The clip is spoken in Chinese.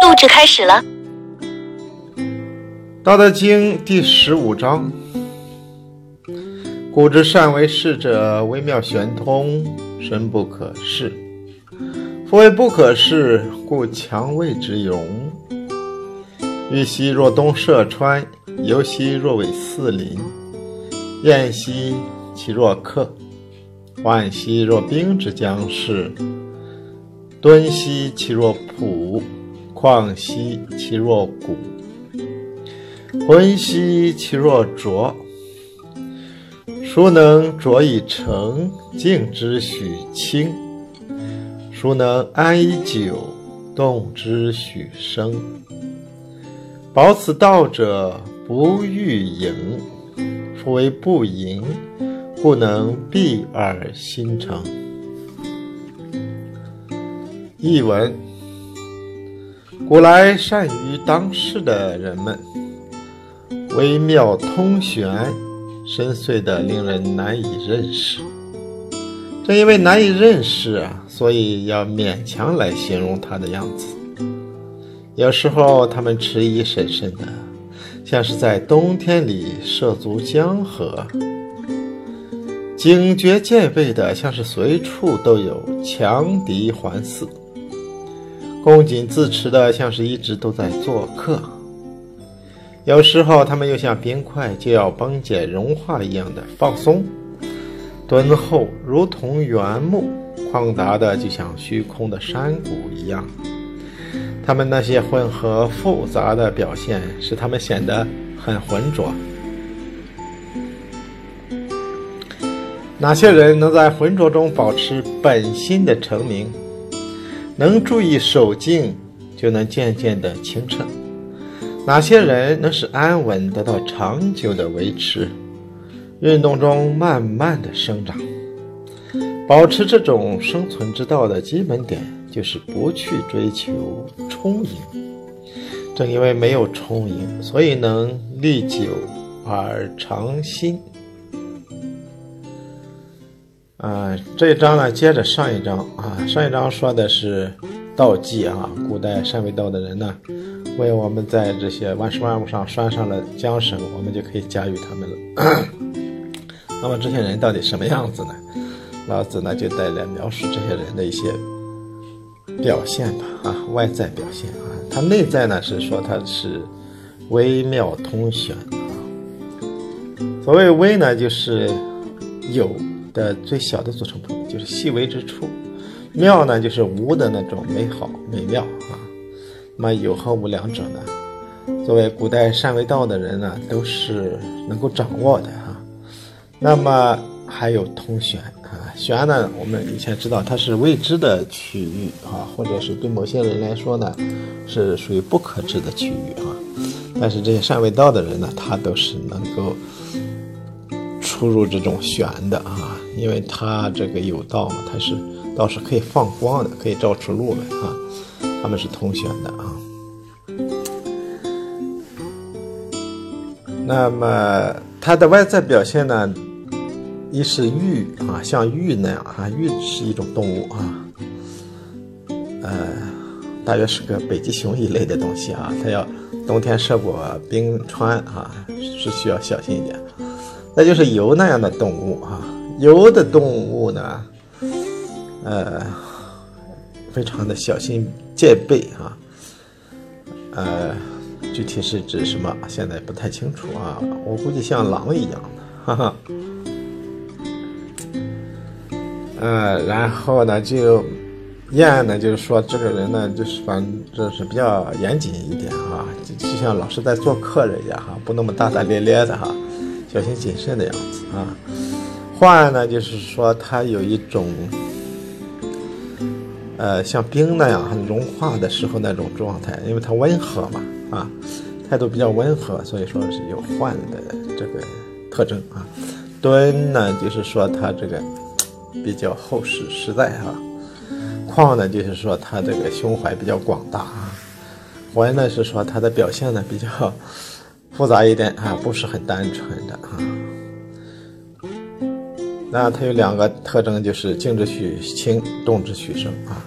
录制开始了。《道德经》第十五章：古之善为士者，微妙玄通，深不可视。夫为不可视，故强谓之容。欲兮若东涉川，犹兮若为四邻。燕兮其若客，涣兮若冰之将逝。敦兮其若朴，况兮其若谷。浑兮其若浊，孰能浊以成？静之许清。孰能安以久？动之许生。保此道者，不欲盈。夫为不盈，故能蔽而心诚。译文：古来善于当世的人们。微妙通玄，深邃的令人难以认识。正因为难以认识啊，所以要勉强来形容它的样子。有时候他们迟疑审慎的，像是在冬天里涉足江河；警觉戒备的，像是随处都有强敌环伺；恭谨自持的，像是一直都在做客。有时候，他们又像冰块就要崩解融化一样的放松、敦厚，如同原木；旷达的就像虚空的山谷一样。他们那些混合复杂的表现，使他们显得很浑浊。哪些人能在浑浊中保持本心的澄明？能注意守静，就能渐渐的清澈。哪些人能使安稳得到长久的维持？运动中慢慢的生长，保持这种生存之道的基本点就是不去追求充盈。正因为没有充盈，所以能历久而长新。啊，这一章呢，接着上一章啊，上一章说的是道济啊，古代善为道的人呢。为我们在这些万事万物上拴上了缰绳，我们就可以驾驭他们了。那么这些人到底什么样子呢？老子呢就带来描述这些人的一些表现吧，啊，外在表现啊，他内在呢是说他是微妙通玄啊。所谓微呢，就是有的最小的组成部分，就是细微之处；妙呢，就是无的那种美好美妙啊。那么有和无两者呢？作为古代善为道的人呢，都是能够掌握的啊。那么还有通玄啊，玄呢，我们以前知道它是未知的区域啊，或者是对某些人来说呢，是属于不可知的区域啊。但是这些善为道的人呢，他都是能够出入这种玄的啊，因为他这个有道嘛，他是道是可以放光的，可以照出路来啊。他们是通选的啊。那么它的外在表现呢，一是玉啊，像玉那样啊，玉是一种动物啊，呃，大约是个北极熊一类的东西啊，它要冬天涉过冰川啊，是需要小心一点。那就是游那样的动物啊，游的动物呢，呃，非常的小心戒备啊，呃。具体是指什么？现在不太清楚啊。我估计像狼一样的，哈哈。呃，然后呢，就燕呢，就是说这个人呢，就是反正就是比较严谨一点啊，就就像老是在做客人一样哈，不那么大大咧咧的哈，小心谨慎的样子啊。幻呢，就是说它有一种，呃，像冰那样很融化的时候那种状态，因为它温和嘛。啊，态度比较温和，所以说是有幻的这个特征啊。敦呢，就是说他这个比较厚实实在哈。旷呢，就是说他这个胸怀比较广大啊。怀呢，是说他的表现呢比较复杂一点啊，不是很单纯的啊。那它有两个特征，就是静之许轻，动之许生啊，